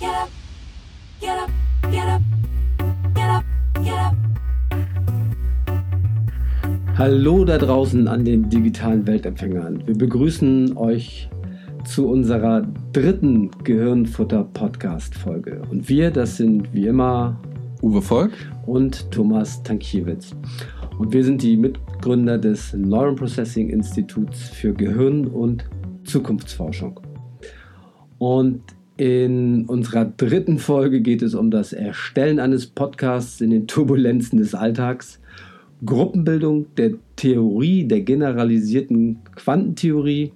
get up, get up, get up, get up, get up. Hallo da draußen an den digitalen Weltempfängern. Wir begrüßen euch zu unserer dritten Gehirnfutter-Podcast-Folge. Und wir, das sind wie immer Uwe Volk. und Thomas Tankiewicz. Und wir sind die Mitgründer des Neuron Processing Instituts für Gehirn- und Zukunftsforschung. Und in unserer dritten Folge geht es um das Erstellen eines Podcasts in den Turbulenzen des Alltags, Gruppenbildung der Theorie der generalisierten Quantentheorie,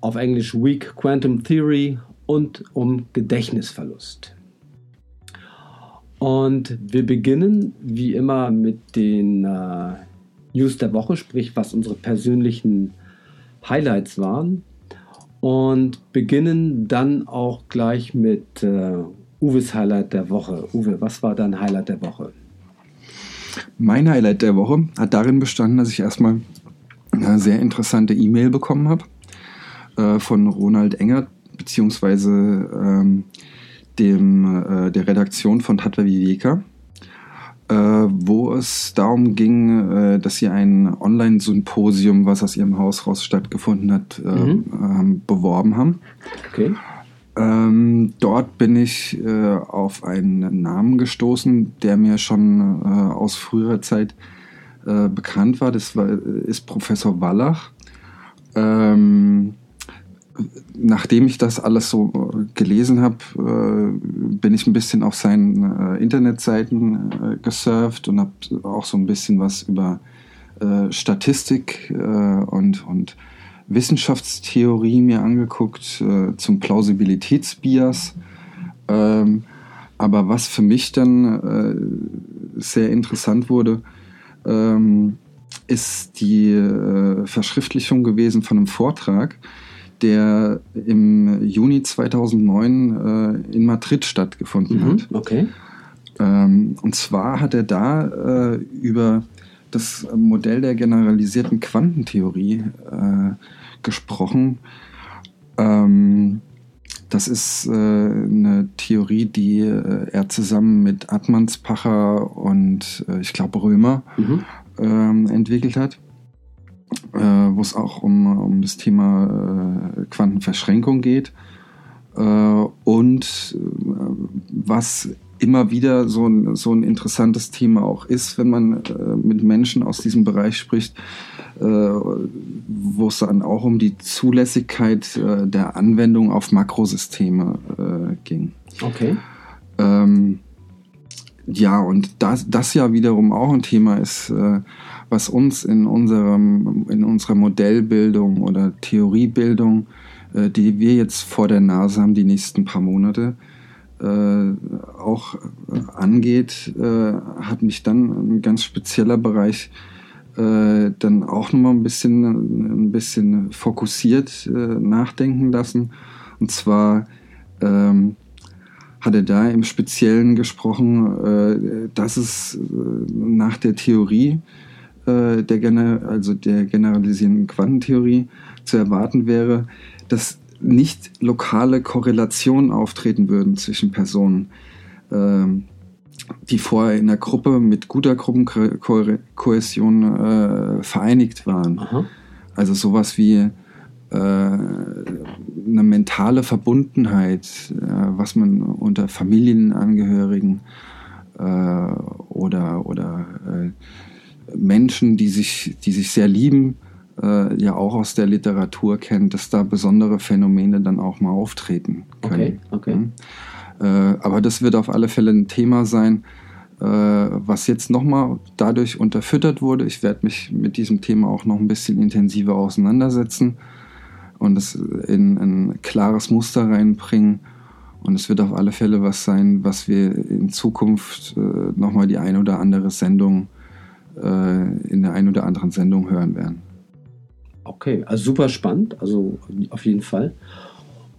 auf Englisch Weak Quantum Theory und um Gedächtnisverlust. Und wir beginnen wie immer mit den äh, News der Woche, sprich was unsere persönlichen Highlights waren. Und beginnen dann auch gleich mit äh, Uwes Highlight der Woche. Uwe, was war dein Highlight der Woche? Mein Highlight der Woche hat darin bestanden, dass ich erstmal eine sehr interessante E-Mail bekommen habe äh, von Ronald Engert, beziehungsweise ähm, dem, äh, der Redaktion von Tatva Viveka, äh, wo es darum ging, äh, dass sie ein Online-Symposium, was aus ihrem Haus raus stattgefunden hat, äh, Mhm. ähm, beworben haben. Okay. Ähm, dort bin ich äh, auf einen Namen gestoßen, der mir schon äh, aus früherer Zeit äh, bekannt war. Das war, ist Professor Wallach. Ähm, nachdem ich das alles so äh, gelesen habe, äh, bin ich ein bisschen auf seinen äh, Internetseiten gesurft und habe auch so ein bisschen was über Statistik und, und Wissenschaftstheorie mir angeguckt zum Plausibilitätsbias. Ähm, aber was für mich dann sehr interessant wurde, ähm, ist die Verschriftlichung gewesen von einem Vortrag, der im Juni 2009 äh, in Madrid stattgefunden Mhm. hat. Okay. Ähm, und zwar hat er da äh, über das Modell der generalisierten Quantentheorie äh, gesprochen. Ähm, das ist äh, eine Theorie, die äh, er zusammen mit Atmanspacher und äh, ich glaube Römer Mhm. ähm, entwickelt hat, äh, wo es auch um, um das Thema äh, Quantenverschränkung geht. Äh, und äh, was immer wieder so ein, so ein interessantes Thema auch ist, wenn man äh, mit Menschen aus diesem Bereich spricht, äh, wo es dann auch um die Zulässigkeit der Anwendung auf Makrosysteme ging. Okay. Ähm, ja, und das, das ja wiederum auch ein Thema ist, äh, was uns in, unserem, in unserer Modellbildung oder Theoriebildung, äh, die wir jetzt vor der Nase haben, die nächsten paar Monate, äh, auch äh, angeht, äh, hat mich dann ein ganz spezieller Bereich äh, dann auch nochmal ein bisschen, ein bisschen fokussiert äh, nachdenken lassen. Und zwar ähm, hat er da im Speziellen gesprochen, dass es nach der Theorie, äh, der Gener also der generalisierenden Quantentheorie, zu erwarten wäre, dass nicht lokale Korrelationen auftreten würden zwischen Personen, ähm, die vorher in der Gruppe mit guter Gruppenkohäsion äh, vereinigt waren. Aha. Also sowas wie äh, eine mentale Verbundenheit, äh, was man unter Familienangehörigen äh, oder, oder Menschen, die sich, die sich sehr lieben, äh, ja auch aus der Literatur kennt, dass da besondere Phänomene dann auch mal auftreten können. Okay, okay. Ja. Äh, aber das wird auf alle Fälle ein Thema sein, äh, was jetzt nochmal dadurch unterfüttert wurde. Ich werde mich mit diesem Thema auch noch ein bisschen intensiver auseinandersetzen und es in ein klares Muster reinbringen. Und es wird auf alle Fälle was sein, was wir in Zukunft äh, nochmal die ein oder andere Sendung in der ein oder anderen Sendung hören werden. Okay, also super spannend, also auf jeden Fall.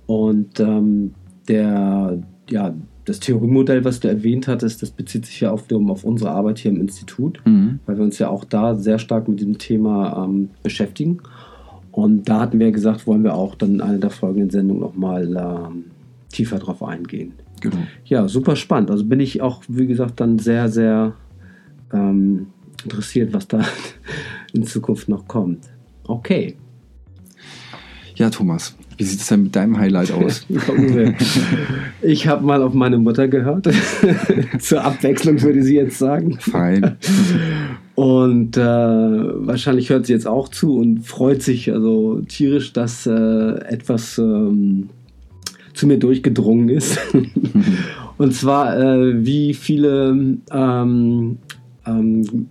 Und ähm, der, ja, das Theoriemodell, was du erwähnt hattest, das bezieht sich ja auf, auf unsere Arbeit hier im Institut, Mhm. weil wir uns ja auch da sehr stark mit diesem Thema ähm, beschäftigen. Und da hatten wir gesagt, wollen wir auch dann in einer der folgenden Sendungen nochmal ähm, tiefer drauf eingehen. Genau. Ja, super spannend. Also bin ich auch, wie gesagt, dann sehr, sehr ähm, interessiert, was da in Zukunft noch kommt. Okay. Ja, Thomas, wie sieht es denn mit deinem Highlight aus? Ich habe mal auf meine Mutter gehört. Zur Abwechslung würde sie jetzt sagen. Fein. Und äh, wahrscheinlich hört sie jetzt auch zu und freut sich also tierisch, dass äh, etwas ähm, zu mir durchgedrungen ist. und zwar, äh, wie viele ähm, ähm,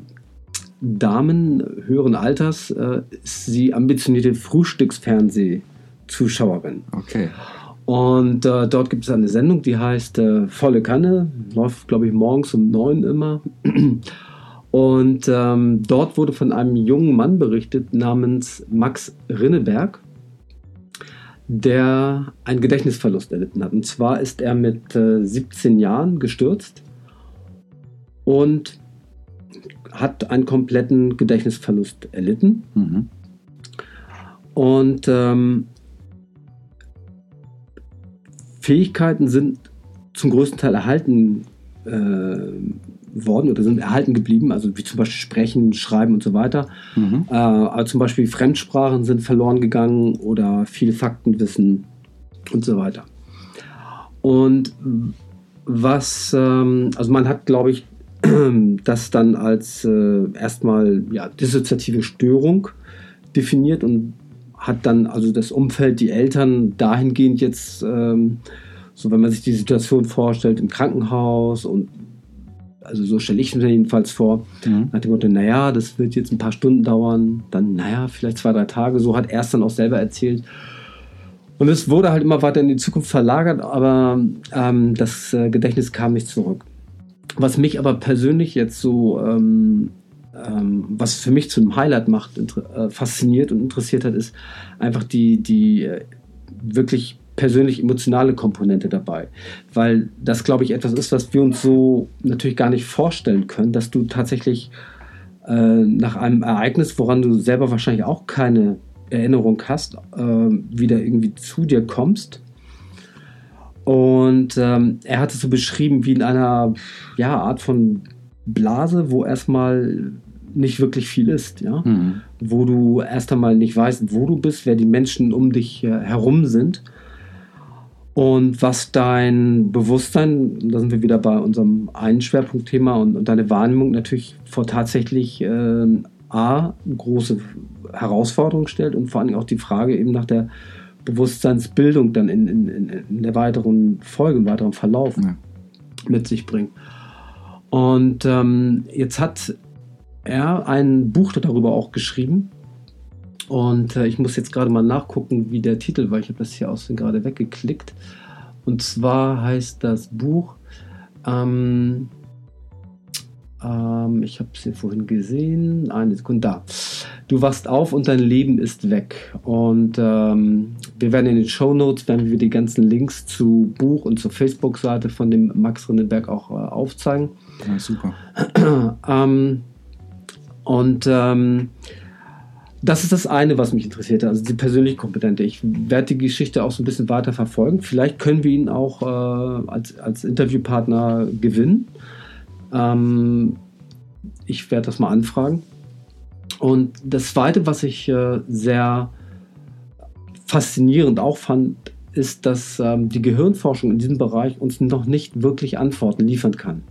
Damen höheren Alters äh, ist sie ambitionierte Frühstücksfernsehzuschauerin. Okay. Und äh, dort gibt es eine Sendung, die heißt äh, Volle Kanne, läuft, glaube ich, morgens um neun immer. Und ähm, dort wurde von einem jungen Mann berichtet namens Max Rinneberg, der einen Gedächtnisverlust erlitten hat. Und zwar ist er mit äh, 17 Jahren gestürzt und hat einen kompletten Gedächtnisverlust erlitten. Mhm. Und ähm, Fähigkeiten sind zum größten Teil erhalten äh, worden oder sind erhalten geblieben, also wie zum Beispiel Sprechen, Schreiben und so weiter. Mhm. Äh, aber zum Beispiel Fremdsprachen sind verloren gegangen oder viel Faktenwissen und so weiter. Und was, ähm, also man hat, glaube ich, das dann als äh, erstmal ja, dissoziative Störung definiert und hat dann also das Umfeld, die Eltern dahingehend jetzt, ähm, so wenn man sich die Situation vorstellt im Krankenhaus und also so stelle ich es mir jedenfalls vor, Mhm. nach dem Motto, naja, das wird jetzt ein paar Stunden dauern, dann, naja, vielleicht zwei, drei Tage, so hat er es dann auch selber erzählt. Und es wurde halt immer weiter in die Zukunft verlagert, aber ähm, das äh, Gedächtnis kam nicht zurück. Was mich aber persönlich jetzt so, ähm, ähm, was für mich zu einem Highlight macht, äh, fasziniert und interessiert hat, ist einfach die, die äh, wirklich persönlich emotionale Komponente dabei. Weil das, glaube ich, etwas ist, was wir uns so natürlich gar nicht vorstellen können, dass du tatsächlich äh, nach einem Ereignis, woran du selber wahrscheinlich auch keine Erinnerung hast, äh, wieder irgendwie zu dir kommst. Und ähm, er hat es so beschrieben wie in einer ja, Art von Blase, wo erstmal nicht wirklich viel ist, ja Mhm. wo du erst einmal nicht weißt, wo du bist, wer die Menschen um dich äh, herum sind und was dein Bewusstsein, da sind wir wieder bei unserem einen Schwerpunktthema und, und deine Wahrnehmung natürlich vor tatsächlich äh, A, große Herausforderungen stellt und vor allem auch die Frage eben nach der Bewusstseinsbildung dann in, in, in, der weiteren Folge, im weiteren Verlauf Ja. mit sich bringt. Und ähm, jetzt hat er ein Buch darüber auch geschrieben. Und äh, ich muss jetzt gerade mal nachgucken, wie der Titel war. Ich habe das hier aus gerade weggeklickt. Und zwar heißt das Buch, ähm, ähm, ich habe es hier vorhin gesehen, eine Sekunde da. Du wachst auf und dein Leben ist weg. Und ähm, wir werden in den Show Notes werden wir die ganzen Links zu Buch und zur Facebook-Seite von dem Max Rinneberg auch äh, aufzeigen. Ja, super. Ähm, und ähm, das ist das eine, was mich interessiert hat, also die persönliche Kompetente. Ich werde die Geschichte auch so ein bisschen weiter verfolgen. Vielleicht können wir ihn auch äh, als, als Interviewpartner gewinnen. Ähm, ich werde das mal anfragen. Und das zweite, was ich äh, sehr faszinierend auch fand, ist, dass ähm, die Gehirnforschung in diesem Bereich uns noch nicht wirklich Antworten liefern kann.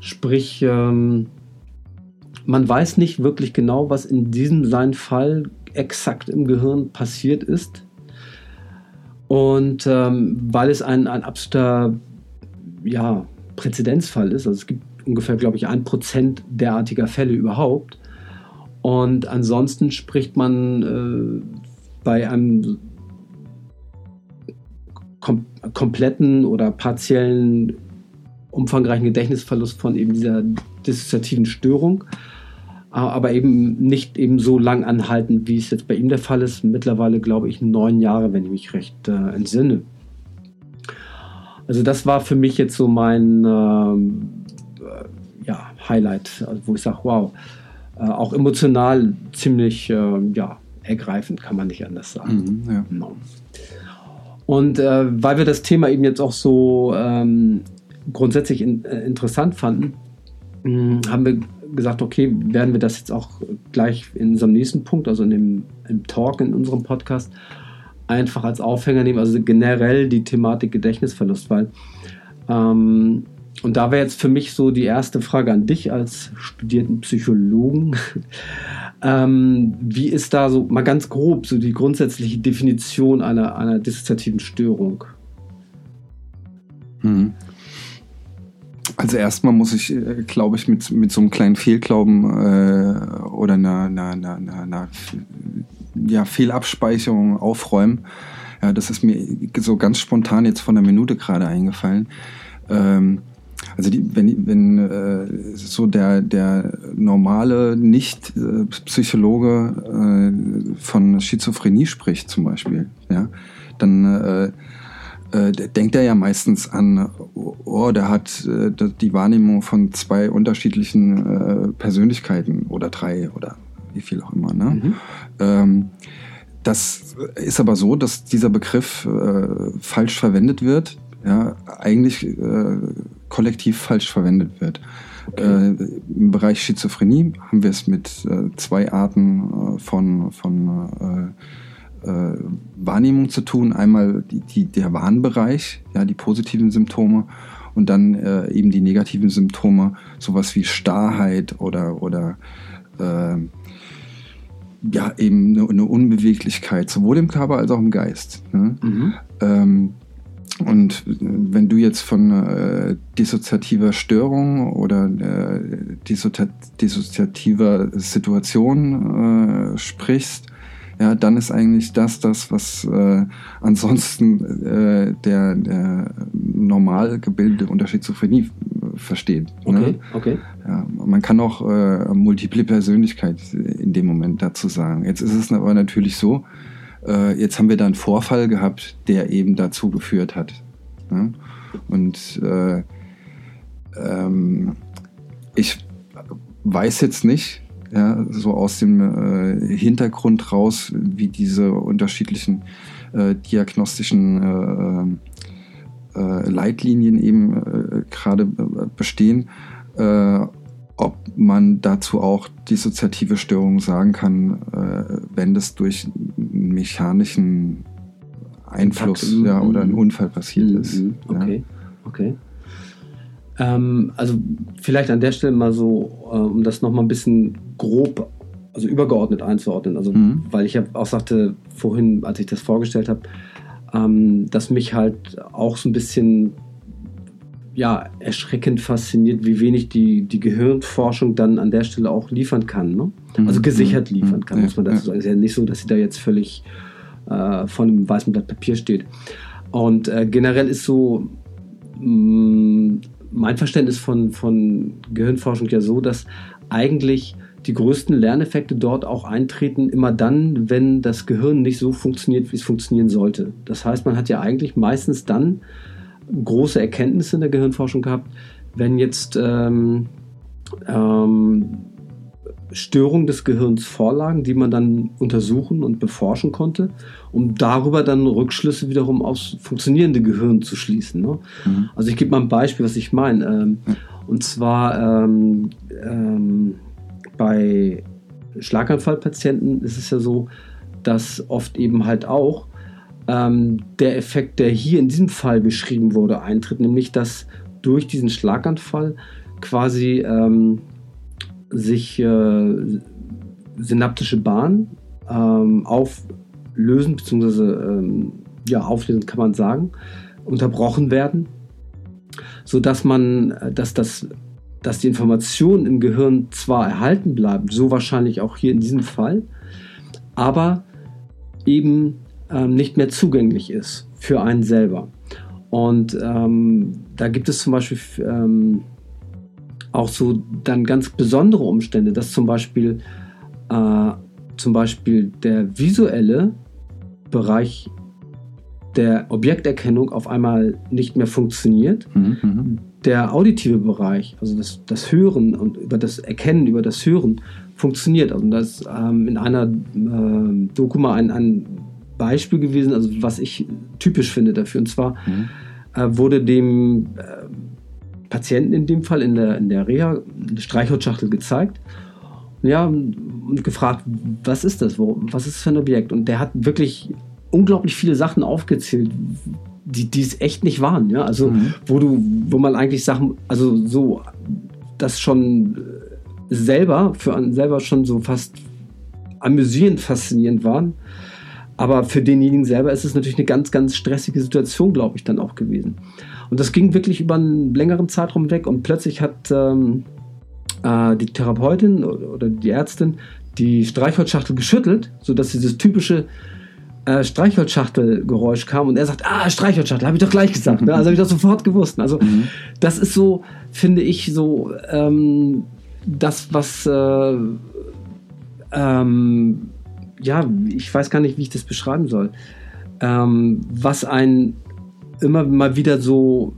Sprich, ähm, man weiß nicht wirklich genau, was in diesem seinen Fall exakt im Gehirn passiert ist. Und ähm, weil es ein, ein absoluter ja, Präzedenzfall ist, also es gibt ungefähr, glaube ich, ein Prozent derartiger Fälle überhaupt. Und ansonsten spricht man äh, bei einem kom kompletten oder partiellen umfangreichen Gedächtnisverlust von eben dieser dissoziativen Störung, aber eben nicht eben so lang anhaltend, wie es jetzt bei ihm der Fall ist. Mittlerweile glaube ich neun Jahre, wenn ich mich recht äh, entsinne. Also das war für mich jetzt so mein ähm, äh, ja, Highlight, also wo ich sage, wow, äh, auch emotional ziemlich äh, ja, ergreifend, kann man nicht anders sagen. Mhm, ja. Genau. Und äh, weil wir das Thema eben jetzt auch so ähm, grundsätzlich in, äh, interessant fanden, mh, haben wir gesagt, okay, werden wir das jetzt auch gleich in unserem nächsten Punkt, also in dem im Talk in unserem Podcast, einfach als Aufhänger nehmen, also generell die Thematik Gedächtnisverlust, weil ähm, und da wäre jetzt für mich so die erste Frage an dich als studierten Psychologen. ähm, wie ist da so mal ganz grob so die grundsätzliche Definition einer, einer dissoziativen Störung? Mhm. Also erstmal muss ich, äh, glaube ich, mit, mit so einem kleinen Fehlglauben äh, oder einer, einer, einer, einer ja, Fehlabspeicherung aufräumen. Ja, das ist mir so ganz spontan jetzt von der Minute gerade eingefallen. Ähm, also die, wenn, wenn äh, so der, der normale Nicht-Psychologe äh, von Schizophrenie spricht zum Beispiel, ja, dann äh, äh, denkt er ja meistens an, oh, der hat äh, die Wahrnehmung von zwei unterschiedlichen äh, Persönlichkeiten oder drei oder wie viel auch immer. Ne? Mhm. Ähm, das ist aber so, dass dieser Begriff äh, falsch verwendet wird, ja, eigentlich äh, kollektiv falsch verwendet wird. Okay. Äh, Im Bereich Schizophrenie haben wir es mit äh, zwei Arten von, von äh, Wahrnehmung zu tun. Einmal die, die, der Warnbereich, ja, die positiven Symptome und dann äh, eben die negativen Symptome, sowas wie Starrheit oder, oder äh, ja, eben eine, eine, Unbeweglichkeit, sowohl im Körper als auch im Geist. Ne? Mhm. Ähm, und wenn du jetzt von äh, dissoziativer Störung oder äh, dissoziativer Situation äh, sprichst, ja, dann ist eigentlich das das, was äh, ansonsten äh, der, der normal gebildete unter Schizophrenie versteht. Ne? Okay, okay. Ja, man kann auch äh, multiple Persönlichkeit in dem Moment dazu sagen. Jetzt ist es aber natürlich so, äh, jetzt haben wir da einen Vorfall gehabt, der eben dazu geführt hat. Ne? Und äh, ähm, ich weiß jetzt nicht, ja, so aus dem äh, Hintergrund raus, wie diese unterschiedlichen äh, diagnostischen äh Leitlinien eben äh, gerade äh, bestehen, ob man dazu auch dissoziative Störungen sagen kann, wenn das durch einen mechanischen Einfluss ja, oder ein Unfall passiert mhm. ist. Okay, ja. okay. Ähm, also vielleicht an der Stelle mal so, äh, um das nochmal ein bisschen grob, also übergeordnet einzuordnen. Also mhm. weil ich ja auch sagte vorhin, als ich das vorgestellt habe, ähm, dass mich halt auch so ein bisschen ja, erschreckend fasziniert, wie wenig die, die Gehirnforschung dann an der Stelle auch liefern kann. Ne? Mhm. Also gesichert mhm. liefern kann, muss man dazu sagen. Es ist ja nicht so, dass sie da jetzt völlig äh, von einem weißen Blatt Papier steht. Und äh, generell ist so mh, mm, mein Verständnis von, von Gehirnforschung ja so, dass eigentlich die größten Lerneffekte dort auch eintreten, immer dann, wenn das Gehirn nicht so funktioniert, wie es funktionieren sollte. Das heißt, man hat ja eigentlich meistens dann große Erkenntnisse in der Gehirnforschung gehabt, wenn jetzt ähm, ähm, Störungen des Gehirns vorlagen, die man dann untersuchen und beforschen konnte, um darüber dann Rückschlüsse wiederum aufs funktionierende Gehirn zu schließen. Ne? Mhm. Also ich gebe mal ein Beispiel, was ich meine. Ähm, mhm. Und zwar ähm, ähm, bei Schlaganfallpatienten ist es ja so, dass oft eben halt auch ähm, der Effekt, der hier in diesem Fall beschrieben wurde, eintritt, nämlich dass durch diesen Schlaganfall quasi ähm, sich äh, synaptische Bahnen ähm, auflösen, beziehungsweise ähm, ja, auflösen kann man sagen, unterbrochen werden, sodass man, äh, dass das dass die Informationen im Gehirn zwar erhalten bleiben, so wahrscheinlich auch hier in diesem Fall, aber eben ähm, nicht mehr zugänglich ist für einen selber. Und ähm, da gibt es zum Beispiel ähm, auch so dann ganz besondere Umstände, dass zum Beispiel, äh, zum Beispiel der visuelle Bereich der Objekterkennung auf einmal nicht mehr funktioniert. Mhm, mhm, der auditive Bereich, also das, das Hören und über das Erkennen, über das Hören funktioniert. Also das ähm, in einer äh, Doku mal ein, ein Beispiel gewesen, also was ich typisch finde dafür. Und zwar Mhm. äh, wurde dem äh, Patienten in dem Fall in der, in der Reha eine Streichholzschachtel gezeigt. Ja, und gefragt, was ist das? Wo, was ist das für ein Objekt? Und der hat wirklich unglaublich viele Sachen aufgezählt, die, die es echt nicht waren. Ja? Also, Mhm. wo du, wo man eigentlich Sachen, also so, das schon äh, selber, für einen selber schon so fast amüsierend faszinierend waren. Aber für denjenigen selber ist es natürlich eine ganz, ganz stressige Situation, glaube ich, dann auch gewesen. Und das ging wirklich über einen längeren Zeitraum weg und plötzlich hat ähm, äh, die Therapeutin oder, oder die Ärztin die Streichholzschachtel geschüttelt, sodass dieses typische äh, Streichholzschachtelgeräusch kam und er sagt, ah, Streichholzschachtel, habe ich doch gleich gesagt. Ne? Also habe ich doch sofort gewusst. Also das ist so, finde ich, so ähm, das, was äh, ähm, ja, ich weiß gar nicht, wie ich das beschreiben soll. Ähm, was ein immer mal wieder so,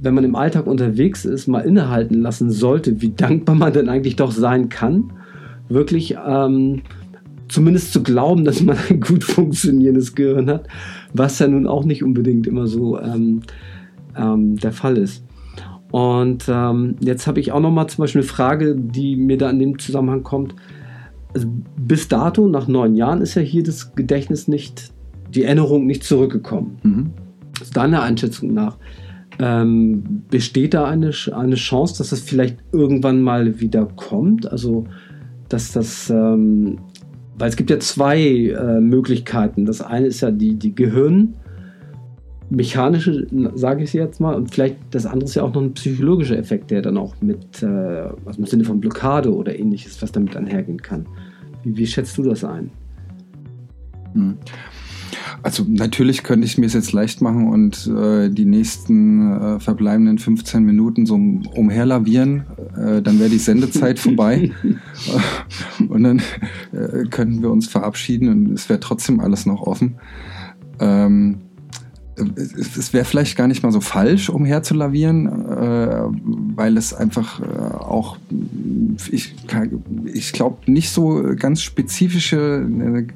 wenn man im Alltag unterwegs ist, mal innehalten lassen sollte, wie dankbar man denn eigentlich doch sein kann, wirklich ähm, zumindest zu glauben, dass man ein gut funktionierendes Gehirn hat, was ja nun auch nicht unbedingt immer so ähm, ähm, der Fall ist. Und ähm, jetzt habe ich auch noch mal zum Beispiel eine Frage, die mir da in dem Zusammenhang kommt. Also bis dato, nach neun Jahren, ist ja hier das Gedächtnis nicht, die Erinnerung nicht zurückgekommen. Mhm. Aus deiner Einschätzung nach, ähm, besteht da eine, eine Chance, dass das vielleicht irgendwann mal wieder kommt? Also, dass das, ähm, weil es gibt ja zwei äh, Möglichkeiten. Das eine ist ja die, die Gehirnmechanische, sage ich jetzt mal, und vielleicht das andere ist ja auch noch ein psychologischer Effekt, der dann auch mit, äh, also im Sinne von Blockade oder ähnliches, was damit einhergehen kann. Wie, wie schätzt du das ein? Mhm. Also natürlich könnte ich mir es jetzt leicht machen und äh, die nächsten äh, verbleibenden 15 Minuten so umherlavieren. Äh, dann wäre die Sendezeit vorbei. und dann äh, könnten wir uns verabschieden und es wäre trotzdem alles noch offen. Ähm, es es wäre vielleicht gar nicht mal so falsch, umherzulavieren, äh, weil es einfach äh, auch, ich, ich glaube, nicht so ganz spezifische, äh,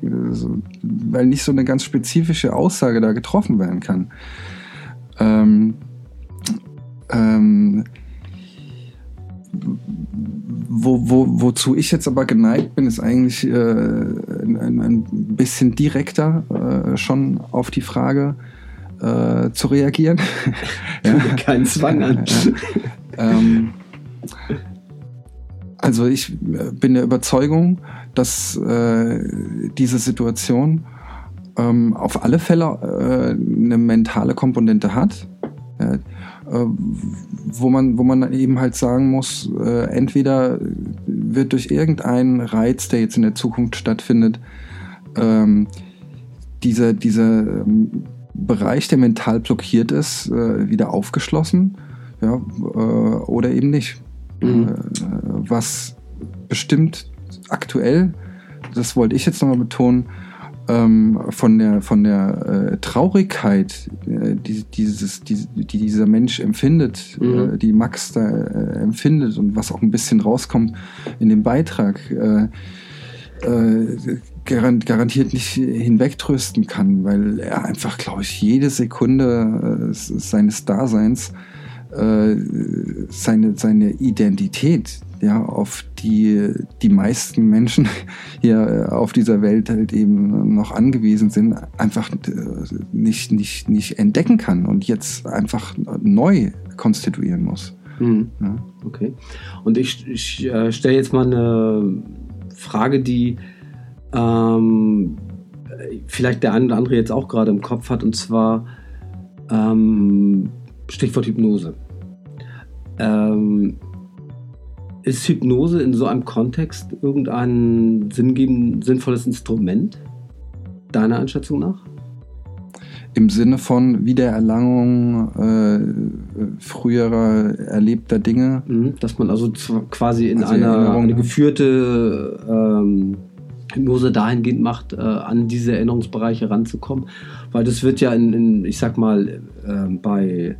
weil nicht so eine ganz spezifische Aussage da getroffen werden kann. Ähm, ähm, wo, wo, wozu ich jetzt aber geneigt bin, ist eigentlich äh, ein, ein bisschen direkter äh, schon auf die Frage äh, zu reagieren. ja. Kein Zwang an. Ähm, also ich äh, bin der Überzeugung, dass äh, diese Situation ähm, auf alle Fälle äh, eine mentale Komponente hat, ja, wo man, wo man eben halt sagen muss, äh, entweder wird durch irgendeinen Reiz, der jetzt in der Zukunft stattfindet, ähm, dieser, dieser ähm, Bereich, der mental blockiert ist, äh, wieder aufgeschlossen, ja, äh, oder eben nicht. Mhm. Äh, was bestimmt aktuell, das wollte ich jetzt nochmal betonen, ähm, von der, von der äh, Traurigkeit, äh, die, dieses, die, die dieser Mensch empfindet, Mhm. äh, die Max da äh, empfindet und was auch ein bisschen rauskommt in dem Beitrag, äh, äh, garant, garantiert nicht hinwegtrösten kann, weil er einfach, glaube ich, jede Sekunde äh, seines Daseins äh, seine, seine Identität, ja, auf die die meisten Menschen hier äh, auf dieser Welt halt eben noch angewiesen sind, einfach äh, nicht, nicht, nicht entdecken kann und jetzt einfach neu konstituieren muss. Mhm. Ja. Okay. Und ich, ich äh, stelle jetzt mal eine Frage, die ähm, vielleicht der eine oder andere jetzt auch gerade im Kopf hat, und zwar ähm, Stichwort Hypnose. Ähm, ist Hypnose in so einem Kontext irgendein sinngebend, sinnvolles Instrument, deiner Einschätzung nach? Im Sinne von Wiedererlangung äh, früherer erlebter Dinge. Mhm. Dass man also quasi in Also einer eine ja. geführte ähm, Hypnose dahingehend macht, äh, an diese Erinnerungsbereiche ranzukommen. Weil das wird ja in, in ich sag mal, äh, bei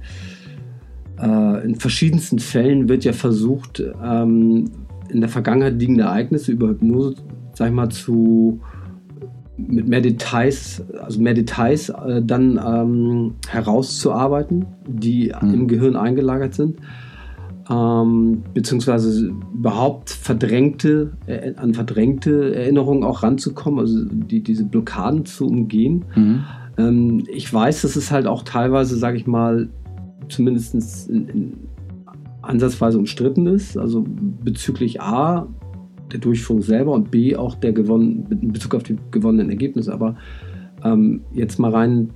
äh, in verschiedensten Fällen wird ja versucht, ähm, in der Vergangenheit liegende Ereignisse über Hypnose, sag ich mal, zu mit mehr Details, also mehr Details äh, dann ähm, herauszuarbeiten, die Mhm. im Gehirn eingelagert sind, ähm, beziehungsweise überhaupt verdrängte, äh, an verdrängte Erinnerungen auch ranzukommen, also die, diese Blockaden zu umgehen. Mhm. Ähm, ich weiß, dass es halt auch teilweise, sage ich mal, zumindest in, in ansatzweise umstritten ist, also bezüglich A, der Durchführung selber und B, auch der gewonnen, in Bezug auf die gewonnenen Ergebnisse. Aber ähm, jetzt mal rein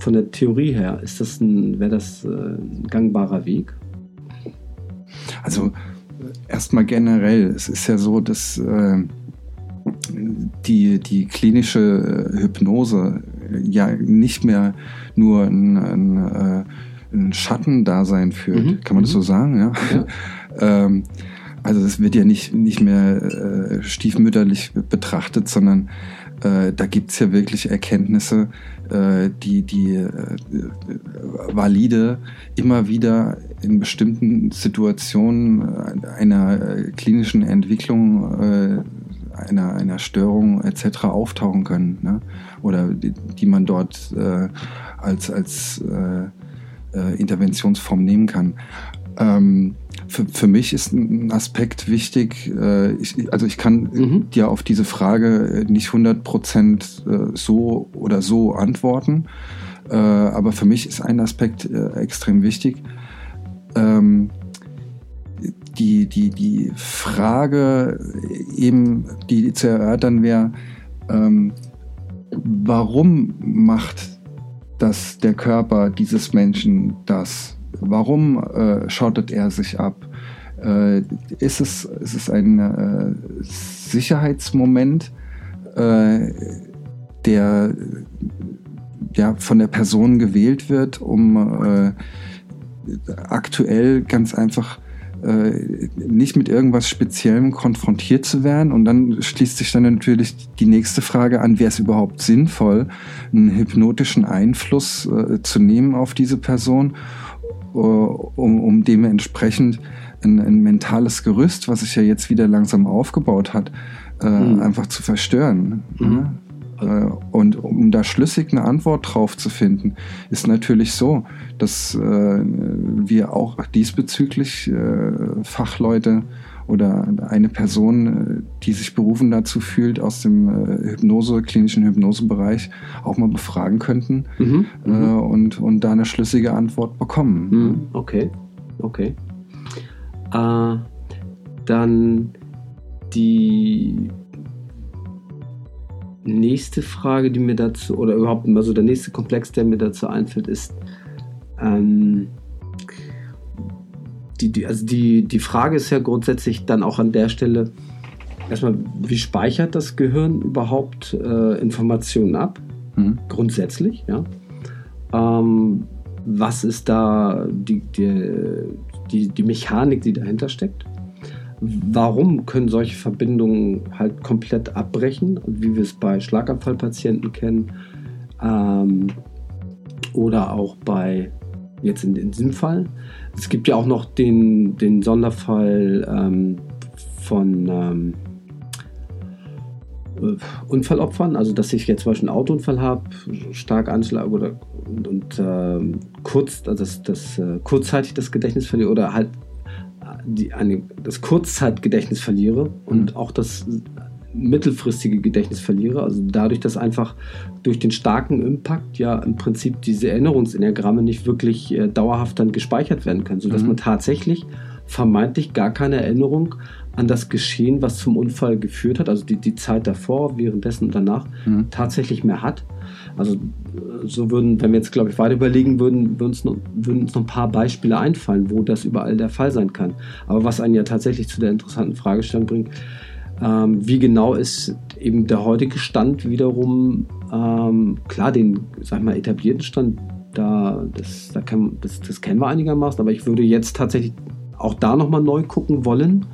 von der Theorie her, ist das ein, wäre das äh, ein gangbarer Weg? Also erstmal generell, es ist ja so, dass äh, die, die klinische äh, Hypnose ja nicht mehr nur ein, ein, äh, ein Schattendasein führt, Mhm, kann man das mhm. so sagen, ja? Ja. ähm, also es wird ja nicht, nicht mehr äh, stiefmütterlich betrachtet, sondern äh, da gibt's ja wirklich Erkenntnisse, äh, die, die äh, valide immer wieder in bestimmten Situationen äh, einer äh, klinischen Entwicklung, einer, einer Störung etc. auftauchen können. Ne? Oder die, die man dort äh, als, als äh, äh, Interventionsform nehmen kann. Ähm, für, für mich ist ein Aspekt wichtig, äh, ich, also ich kann Mhm. dir auf diese Frage nicht 100% äh, so oder so antworten, äh, aber für mich ist ein Aspekt äh, extrem wichtig. Ähm, die, die, die Frage eben, die zu erörtern wäre, ähm, warum macht das der Körper dieses Menschen das? Warum äh, schottet er sich ab? Äh, ist, es, ist es ein äh, Sicherheitsmoment, äh, der ja, von der Person gewählt wird, um äh, aktuell ganz einfach äh, nicht mit irgendwas Speziellem konfrontiert zu werden. Und dann schließt sich dann natürlich die nächste Frage an, wäre es überhaupt sinnvoll, einen hypnotischen Einfluss äh, zu nehmen auf diese Person, äh, um, um dementsprechend ein, ein mentales Gerüst, was sich ja jetzt wieder langsam aufgebaut hat, äh, Mhm. einfach zu verstören. Mhm. Äh, Und um da schlüssig eine Antwort drauf zu finden, ist natürlich so, dass äh, wir auch diesbezüglich äh, Fachleute oder eine Person, die sich berufen dazu fühlt, aus dem Hypnose, klinischen Hypnosebereich auch mal befragen könnten Mhm. äh, und, und da eine schlüssige Antwort bekommen. Mhm. Okay, okay. Äh, dann die nächste Frage, die mir dazu, oder überhaupt mal so der nächste Komplex, der mir dazu einfällt, ist, ähm, die, die, also die, die Frage ist ja grundsätzlich dann auch an der Stelle, erstmal, wie speichert das Gehirn überhaupt äh, Informationen ab? Mhm. grundsätzlich, ja. Ähm, was ist da die, die, die, die Mechanik, die dahinter steckt? Warum können solche Verbindungen halt komplett abbrechen, wie wir es bei Schlaganfallpatienten kennen ähm, oder auch bei jetzt in, in diesem Fall? Es gibt ja auch noch den, den Sonderfall ähm, von ähm, äh, Unfallopfern, also dass ich jetzt zum Beispiel einen Autounfall habe, stark Anschlag oder und, und ähm, kurz, also das, das äh, kurzzeitig das Gedächtnis verliere oder halt äh, die, eine, das Kurzzeitgedächtnis verliere und auch das mittelfristige Gedächtnis verliere. Also dadurch, dass einfach durch den starken Impact ja im Prinzip diese Erinnerungsenergramme nicht wirklich äh, dauerhaft dann gespeichert werden können, sodass Mhm. man tatsächlich vermeintlich gar keine Erinnerung an das Geschehen, was zum Unfall geführt hat, also die, die Zeit davor, währenddessen und danach, Mhm. tatsächlich mehr hat. Also so würden, wenn wir jetzt, glaube ich, weiter überlegen würden, würden uns, noch, würden uns noch ein paar Beispiele einfallen, wo das überall der Fall sein kann. Aber was einen ja tatsächlich zu der interessanten Fragestellung bringt, ähm, wie genau ist eben der heutige Stand wiederum, ähm, klar, den, sag ich mal, etablierten Stand, da, das, da kann, das, das kennen wir einigermaßen, aber ich würde jetzt tatsächlich auch da nochmal neu gucken wollen.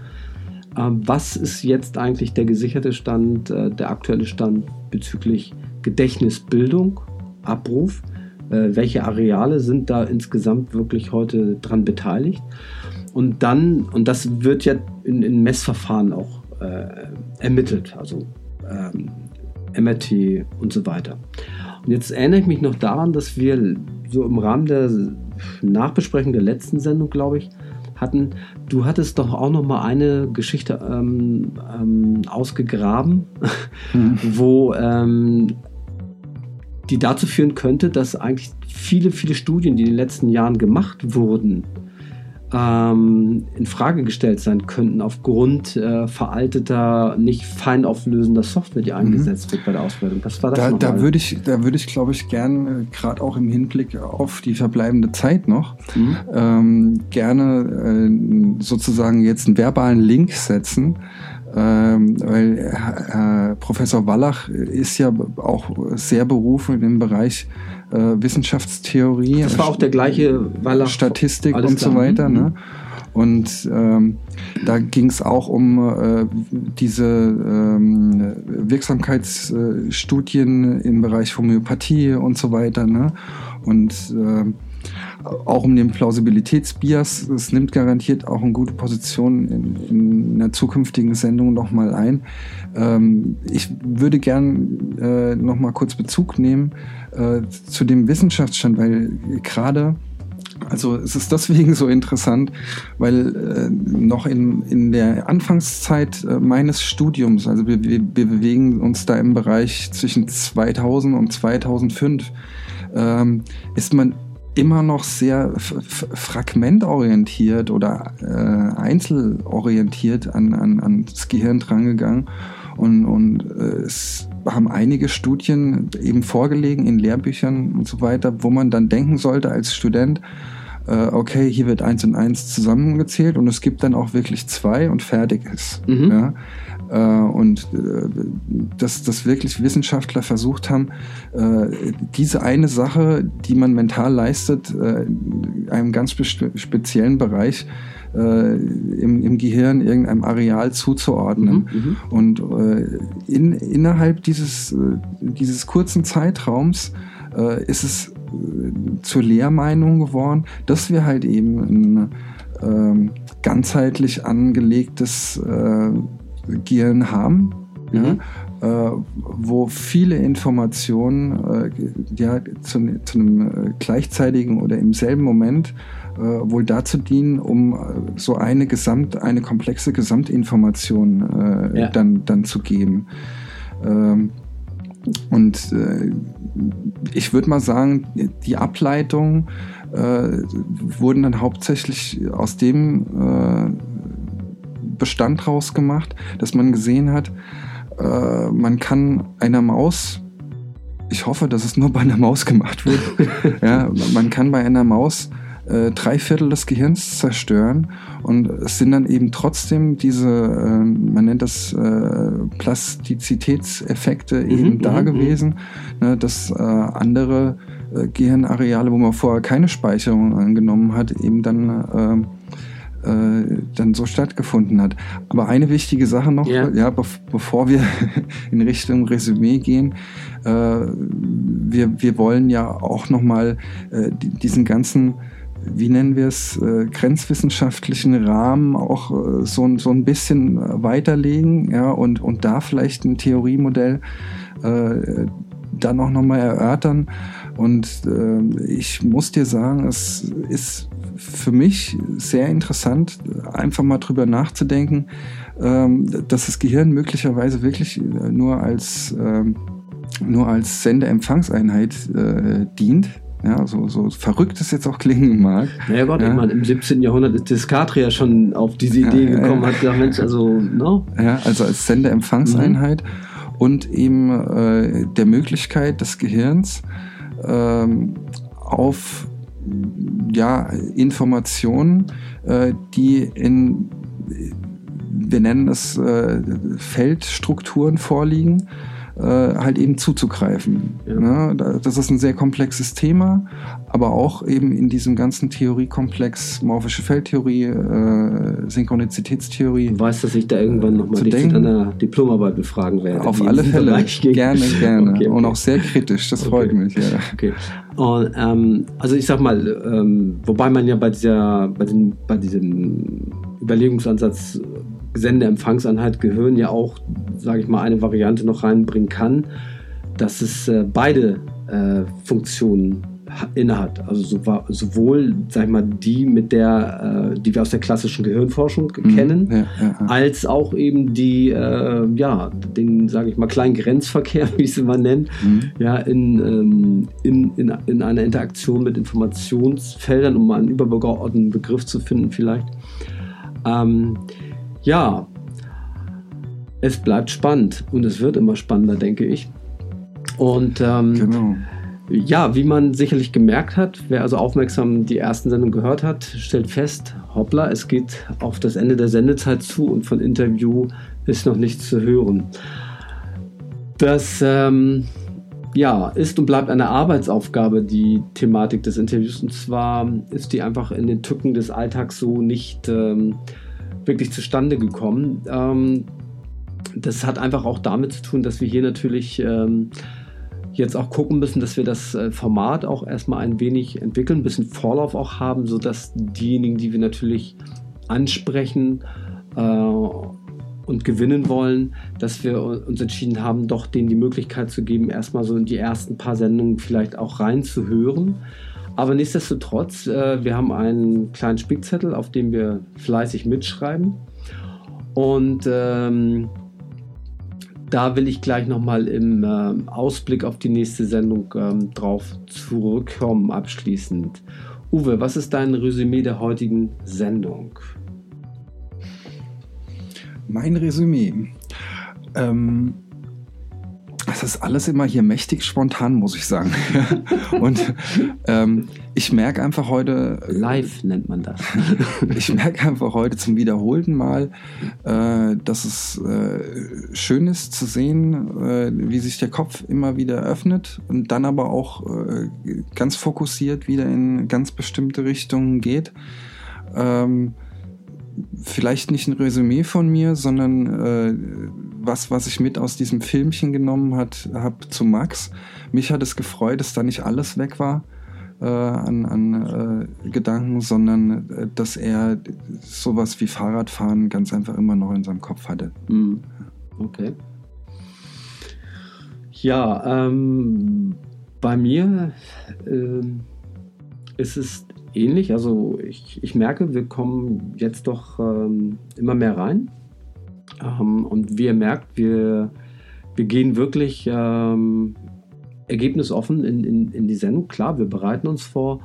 Ähm, was ist jetzt eigentlich der gesicherte Stand, äh, der aktuelle Stand bezüglich Gedächtnisbildung, Abruf? Äh, welche Areale sind da insgesamt wirklich heute dran beteiligt? Und dann, und das wird ja in, in Messverfahren auch äh, ermittelt. Also ähm, MRT und so weiter. Und jetzt erinnere ich mich noch daran, dass wir so im Rahmen der Nachbesprechung der letzten Sendung, glaube ich, hatten, du hattest doch auch noch mal eine Geschichte ähm, ähm, ausgegraben, mhm. wo ähm, die dazu führen könnte, dass eigentlich viele, viele Studien, die in den letzten Jahren gemacht wurden, ähm, in Frage gestellt sein könnten aufgrund äh, veralteter, nicht fein auflösender Software, die eingesetzt mhm. wird bei der Auswertung. Was war das da, da würde ich, da würde ich, glaube ich, gern äh, gerade auch im Hinblick auf die verbleibende Zeit noch mhm. ähm, gerne äh, sozusagen jetzt einen verbalen Link setzen. Ähm, weil äh, Professor Wallach ist ja auch sehr berufen im Bereich äh, Wissenschaftstheorie. Das war auch der gleiche Wallach. Statistik und so weiter. Ne? Mhm. Und ähm, da ging es auch um äh, diese ähm, Wirksamkeitsstudien im Bereich Homöopathie und so weiter. Ne? Und äh, auch um den Plausibilitätsbias. Es nimmt garantiert auch eine gute Position in, in einer zukünftigen Sendung nochmal ein. Ähm, ich würde gern äh, nochmal kurz Bezug nehmen äh, zu dem Wissenschaftsstand, weil gerade also es ist deswegen so interessant, weil äh, noch in, in der Anfangszeit äh, meines Studiums, also wir, wir, bewegen uns da im Bereich zwischen 2000 und 2005, ähm, ist man immer noch sehr fragmentorientiert oder äh, einzelorientiert an, an, ans Gehirn drangegangen. Und, und äh, es haben einige Studien eben vorgelegen in Lehrbüchern und so weiter, wo man dann denken sollte als Student, äh, okay, hier wird eins und eins zusammengezählt und es gibt dann auch wirklich zwei und fertig ist. Mhm. Ja? Äh, und äh, dass, dass wirklich Wissenschaftler versucht haben, äh, diese eine Sache, die man mental leistet, äh, einem ganz speziellen Bereich im, im Gehirn irgendeinem Areal zuzuordnen. Mhm, mhm. und in, innerhalb dieses, dieses kurzen Zeitraums ist es zur Lehrmeinung geworden, dass wir halt eben ein ähm, ganzheitlich angelegtes Gehirn haben. Mhm. Ja, äh, wo viele Informationen äh, ja, zu, zu, einem äh, gleichzeitigen oder im selben Moment äh, wohl dazu dienen, um äh, so eine Gesamt, eine komplexe Gesamtinformation äh, ja. dann, dann zu geben. Ähm, und ich würde mal sagen, die Ableitung äh, wurden dann hauptsächlich aus dem äh, Bestand rausgemacht, dass man gesehen hat, äh, man kann einer Maus, ich hoffe, dass es nur bei einer Maus gemacht wird, ja, man kann bei einer Maus äh, drei Viertel des Gehirns zerstören und es sind dann eben trotzdem diese, äh, man nennt das äh, Plastizitätseffekte mhm, eben mhm, da mhm. gewesen, ne, dass äh, andere äh, Gehirnareale, wo man vorher keine Speicherung angenommen hat, eben dann äh, dann so stattgefunden hat. Aber eine wichtige Sache noch, yeah. ja, be bevor wir in Richtung Resümee gehen, äh, wir, wir wollen ja auch nochmal äh, diesen ganzen wie nennen wir es, äh, grenzwissenschaftlichen Rahmen auch äh, so, so ein bisschen weiterlegen ja, und, und da vielleicht ein Theoriemodell äh, dann auch nochmal erörtern. Und äh, ich muss dir sagen, es ist für mich sehr interessant, einfach mal drüber nachzudenken, ähm, dass das Gehirn möglicherweise wirklich nur als, ähm, nur als Sende-Empfangseinheit äh, dient ja, so, so verrückt es jetzt auch klingen mag. Naja Gott, ja. ich meine, im 17. Jahrhundert ist Descartes ja schon auf diese Idee ja, gekommen, hat gesagt, Mensch, also, no? Ja, also als Sendeempfangseinheit mhm. und eben äh, der Möglichkeit des Gehirns ähm, auf ja, Informationen, äh, die in, wir nennen es äh, Feldstrukturen vorliegen, äh, halt eben zuzugreifen. Ja. Ne? Das ist ein sehr komplexes Thema, aber auch eben in diesem ganzen Theoriekomplex morphische Feldtheorie, äh, Synchronizitätstheorie. Du weißt, dass ich da irgendwann nochmal dich zu deiner Diplomarbeit befragen werde. Auf alle Fälle, gerne, gerne. Okay, okay. Und auch sehr kritisch, das freut mich. Ja. Okay. Und, ähm, also ich sag mal, ähm, wobei man ja bei dieser, bei, den, bei diesem Überlegungsansatz Sendeempfangseinheit Gehirn ja auch, sage ich mal, eine Variante noch reinbringen kann, dass es äh, beide äh, Funktionen innehat. Also so, sowohl, sag ich mal, die mit der, äh, die wir aus der klassischen Gehirnforschung mhm. kennen, ja, ja, ja. als auch eben die, äh, ja, den, sage ich mal, kleinen Grenzverkehr, wie ich es immer nenne, mhm. ja, in, ähm, in, in, in einer Interaktion mit Informationsfeldern, um mal einen übergeordneten Begriff zu finden vielleicht. Ähm, ja, es bleibt spannend und es wird immer spannender, denke ich. Und ähm, genau. Ja, wie man sicherlich gemerkt hat, wer also aufmerksam die ersten Sendungen gehört hat, stellt fest, hoppla, es geht auf das Ende der Sendezeit zu und von Interview ist noch nichts zu hören. Das ähm, ja, ist und bleibt eine Arbeitsaufgabe, die Thematik des Interviews. Und zwar ist die einfach in den Tücken des Alltags so nicht ähm, wirklich zustande gekommen. Ähm, das hat einfach auch damit zu tun, dass wir hier natürlich ähm, jetzt auch gucken müssen, dass wir das äh, Format auch erstmal ein wenig entwickeln, ein bisschen Vorlauf auch haben, sodass diejenigen, die wir natürlich ansprechen äh, und gewinnen wollen, dass wir uns entschieden haben, doch denen die Möglichkeit zu geben, erstmal so in die ersten paar Sendungen vielleicht auch reinzuhören. Aber nichtsdestotrotz, äh, wir haben einen kleinen Spickzettel, auf dem wir fleißig mitschreiben. Und ähm, da will ich gleich nochmal im äh, Ausblick auf die nächste Sendung ähm, drauf zurückkommen, abschließend. Uwe, was ist dein Resümee der heutigen Sendung? Mein Resümee. Ähm, das ist alles immer hier mächtig spontan, muss ich sagen. Und ähm, ich merke einfach heute. Live nennt man das. ich merke einfach heute zum wiederholten Mal, äh, dass es äh, schön ist zu sehen, äh, wie sich der Kopf immer wieder öffnet und dann aber auch äh, ganz fokussiert wieder in ganz bestimmte Richtungen geht. Ähm, vielleicht nicht ein Resümee von mir, sondern äh, was, was ich mit aus diesem Filmchen genommen habe zu Max. Mich hat es gefreut, dass da nicht alles weg war äh, an, an äh, Gedanken, sondern äh, dass er sowas wie Fahrradfahren ganz einfach immer noch in seinem Kopf hatte. Mhm. Okay. Ja, ähm, bei mir äh, ist es ähnlich. Also ich, ich merke, wir kommen jetzt doch ähm, immer mehr rein. Ähm, und wie ihr merkt, wir, wir gehen wirklich ähm, ergebnisoffen in, in, in die Sendung. Klar, wir bereiten uns vor,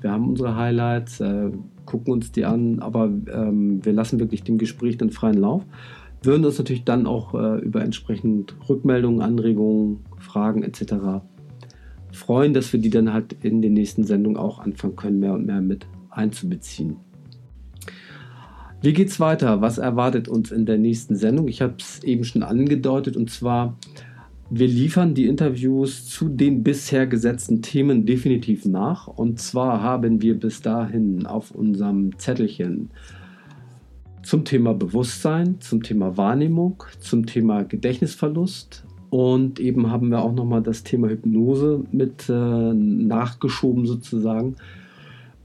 wir haben unsere Highlights, äh, gucken uns die an, aber ähm, wir lassen wirklich dem Gespräch den freien Lauf. Würden uns natürlich dann auch äh, über entsprechend Rückmeldungen, Anregungen, Fragen etc. freuen, dass wir die dann halt in den nächsten Sendungen auch anfangen können, mehr und mehr mit einzubeziehen. Wie geht's weiter? Was erwartet uns in der nächsten Sendung? Ich habe es eben schon angedeutet und zwar wir liefern die Interviews zu den bisher gesetzten Themen definitiv nach. Und zwar haben wir bis dahin auf unserem Zettelchen zum Thema Bewusstsein, zum Thema Wahrnehmung, zum Thema Gedächtnisverlust und eben haben wir auch nochmal das Thema Hypnose mit äh, nachgeschoben sozusagen.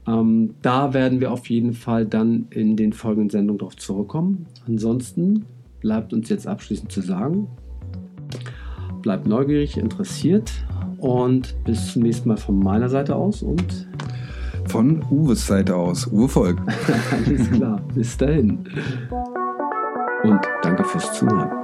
Ähm, da werden wir auf jeden Fall dann in den folgenden Sendungen darauf zurückkommen. Ansonsten bleibt uns jetzt abschließend zu sagen, bleibt neugierig, interessiert und bis zum nächsten Mal von meiner Seite aus und von Uwes Seite aus. Uwe Volk. Alles klar, bis dahin. Und danke fürs Zuhören.